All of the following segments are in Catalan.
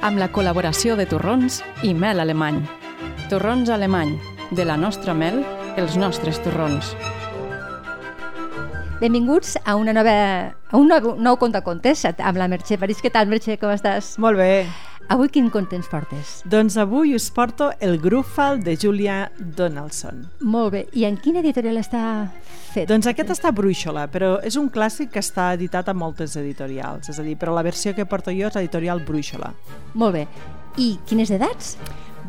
amb la col·laboració de torrons i mel alemany. Torrons alemany, de la nostra mel, els nostres torrons. Benvinguts a, una nova, a un nou, nou contacontes amb la Mercè París. Què tal, Mercè? Com estàs? Molt bé. Avui quin conte ens portes? Doncs avui us porto el Grúfal de Julia Donaldson. Molt bé. I en quina editorial està fet? Doncs aquest està a Brúixola, però és un clàssic que està editat a moltes editorials. És a dir, però la versió que porto jo és l'editorial Brúixola. Molt bé. I quines edats?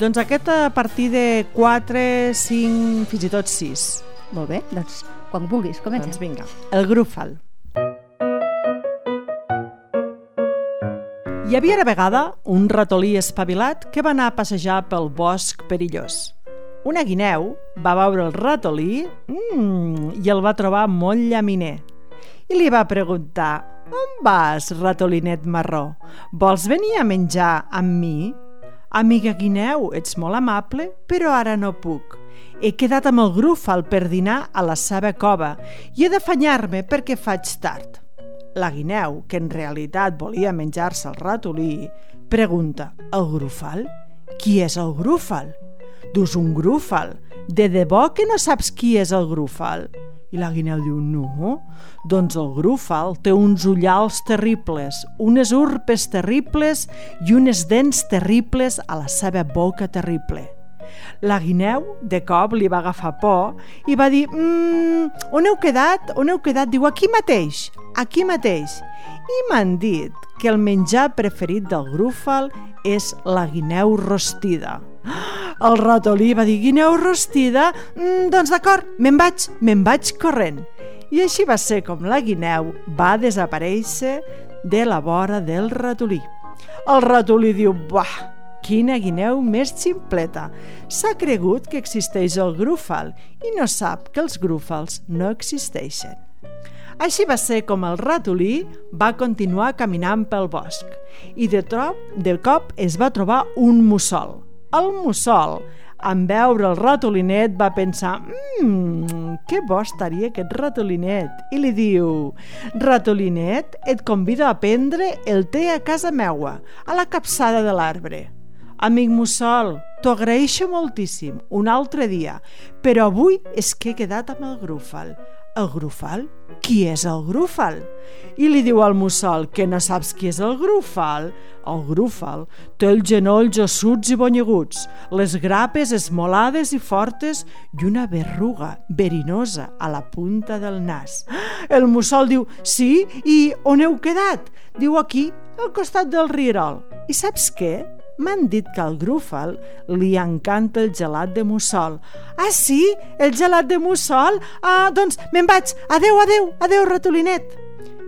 Doncs aquest a partir de 4, 5, fins i tot 6. Molt bé, doncs quan vulguis, comença. Doncs vinga. El Grúfal. Hi havia una vegada un ratolí espavilat que va anar a passejar pel bosc perillós. Una guineu va veure el ratolí mmm, i el va trobar molt llaminer. I li va preguntar «On vas, ratolinet marró? Vols venir a menjar amb mi?» «Amiga guineu, ets molt amable, però ara no puc. He quedat amb el grúfal per dinar a la seva cova i he d'afanyar-me perquè faig tard». La guineu, que en realitat volia menjar-se el ratolí, pregunta «El grúfal? Qui és el grúfal?» «Dus un grúfal. De debò que no saps qui és el grúfal?» I la guineu diu, no, doncs el grúfal té uns ullals terribles, unes urpes terribles i unes dents terribles a la seva boca terrible. La guineu, de cop, li va agafar por i va dir mmm, on heu quedat? On heu quedat? Diu, aquí mateix, aquí mateix. I m'han dit que el menjar preferit del grúfal és la guineu rostida. El ratolí va dir, guineu rostida? Mm, doncs d'acord, me'n vaig, me'n vaig corrent. I així va ser com la guineu va desaparèixer de la vora del ratolí. El ratolí diu, buah, Quina guineu més ximpleta! S'ha cregut que existeix el grúfal i no sap que els grúfals no existeixen. Així va ser com el ratolí va continuar caminant pel bosc i de, trop, de cop es va trobar un mussol. El mussol, en veure el ratolinet, va pensar «Mmm, que bo estaria aquest ratolinet!» i li diu «Ratolinet, et convido a prendre el té a casa meua, a la capçada de l'arbre». Amic mussol, t'ho agraeixo moltíssim, un altre dia, però avui és que he quedat amb el grúfal. El grúfal? Qui és el grúfal? I li diu al mussol que no saps qui és el grúfal. El grúfal té els genolls ossuts i bonyeguts, les grapes esmolades i fortes i una berruga verinosa a la punta del nas. El mussol diu, sí, i on heu quedat? Diu aquí, al costat del rierol. I saps què? M'han dit que al Grúfal li encanta el gelat de mussol. Ah, sí? El gelat de mussol? Ah, doncs me'n vaig. Adeu, adeu, adeu, ratolinet.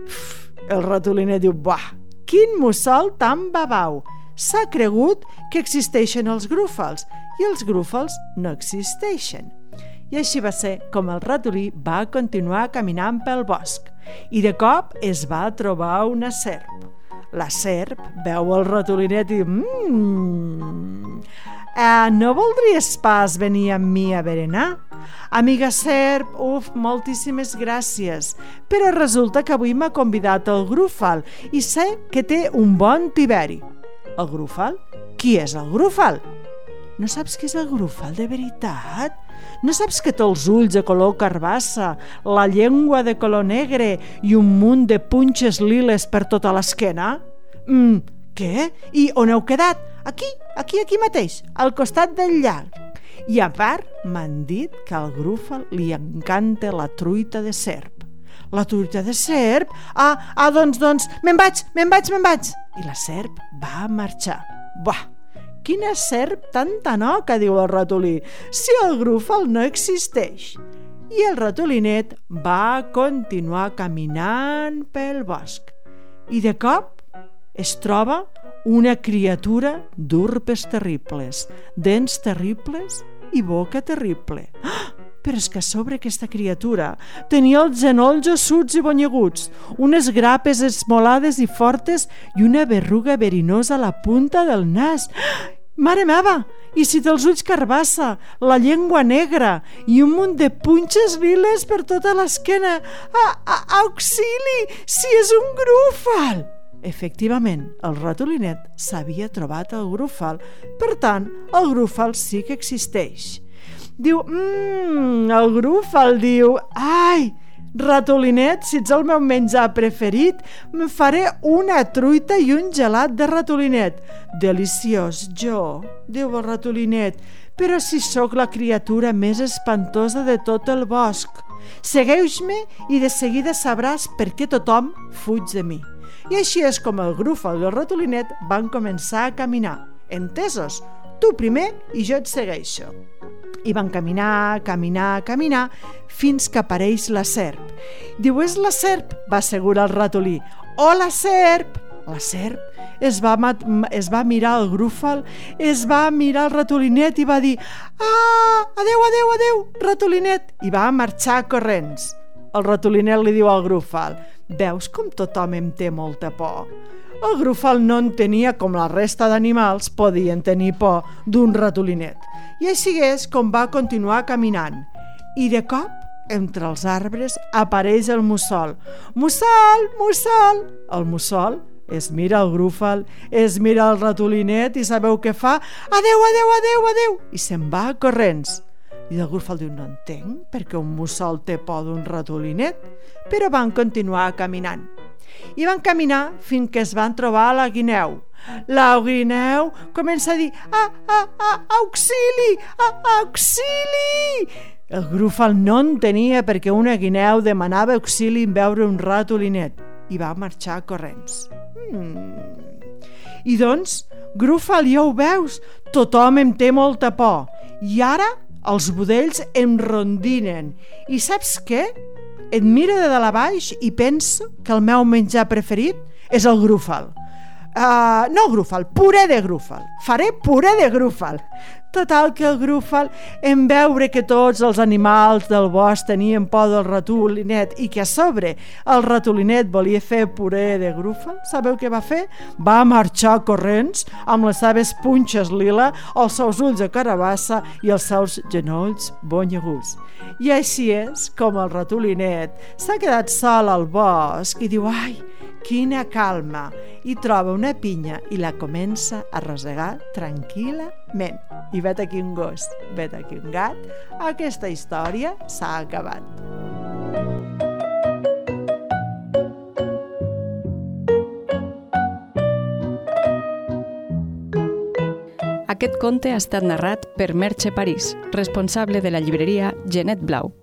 Uf, el ratolinet diu, buah, quin mussol tan babau. S'ha cregut que existeixen els grúfals i els grúfals no existeixen. I així va ser com el ratolí va continuar caminant pel bosc i de cop es va trobar una serp. La serp veu el ratolinet i mmm, eh, no voldries pas venir amb mi a berenar? Amiga serp, uf, moltíssimes gràcies, però resulta que avui m'ha convidat el grúfal i sé que té un bon tiberi. El grúfal? Qui és el grúfal? No saps què és el grúfal de veritat? No saps que té els ulls de color carbassa, la llengua de color negre i un munt de punxes liles per tota l'esquena? Mm, què? I on heu quedat? Aquí, aquí, aquí mateix, al costat del llac. I a part, m'han dit que al grúfal li encanta la truita de serp. La truita de serp? Ah, ah doncs, doncs, me'n vaig, me'n vaig, me'n vaig. I la serp va marxar. Buah, Quina serp tan tanoca, diu el ratolí, si el grúfal no existeix. I el ratolinet va continuar caminant pel bosc. I de cop es troba una criatura d'urpes terribles, dents terribles i boca terrible. Ah! Però és que a sobre aquesta criatura tenia els genolls ossuts i bonyeguts, unes grapes esmolades i fortes i una berruga verinosa a la punta del nas. Mare meva! I si té els ulls carbassa, la llengua negra i un munt de punxes liles per tota l'esquena. Auxili! Si és un grúfal! Efectivament, el ratolinet s'havia trobat el grúfal. Per tant, el grúfal sí que existeix. Diu, mmm, el grúfal diu, ai, Ratolinet, si ets el meu menjar preferit, me faré una truita i un gelat de ratolinet. Deliciós, jo, diu el ratolinet, però si sóc la criatura més espantosa de tot el bosc. Segueix-me i de seguida sabràs per què tothom fuig de mi. I així és com el grúfal i el ratolinet van començar a caminar. Entesos? Tu primer i jo et segueixo. I van caminar, caminar, caminar, fins que apareix la serp. Diu, és la serp, va assegurar el ratolí. Hola, serp! La serp es va, es va mirar el grúfal, es va mirar el ratolinet i va dir «Ah, adeu, adeu, adeu, ratolinet!» i va marxar corrents. El ratolinet li diu al grúfal «Veus com tothom em té molta por?» El grúfal no en tenia com la resta d'animals podien tenir por d'un ratolinet. I així és com va continuar caminant. I de cop, entre els arbres, apareix el mussol. Mussol, mussol! El mussol es mira el grúfal, es mira el ratolinet i sabeu què fa? Adeu, adeu, adeu, adeu! I se'n va corrents. I el grúfal diu, no entenc perquè un mussol té por d'un ratolinet, però van continuar caminant i van caminar fins que es van trobar a la guineu. La guineu comença a dir ah, ah, ah, auxili, ah, auxili! El grúfal no en tenia perquè una guineu demanava auxili en veure un ratolinet i va marxar corrents. Hmm. I doncs, grúfal, ja ho veus, tothom em té molta por. I ara els budells em rondinen. I saps què? Et mira de dalt a baix i pensa que el meu menjar preferit és el grúfal. Uh, no grúfal, puré de grúfal. Faré puré de grúfal. Total que el grúfal, en veure que tots els animals del bosc tenien por del ratolinet i que a sobre el ratolinet volia fer puré de grúfal, sabeu què va fer? Va marxar corrents amb les seves punxes lila, els seus ulls de carabassa i els seus genolls bonyeguts. I així és com el ratolinet s'ha quedat sol al bosc i diu, ai, quina calma, i troba una pinya i la comença a rosegar tranquil·lament. I vet aquí un gos, vet aquí un gat, aquesta història s'ha acabat. Aquest conte ha estat narrat per Merche París, responsable de la llibreria Genet Blau.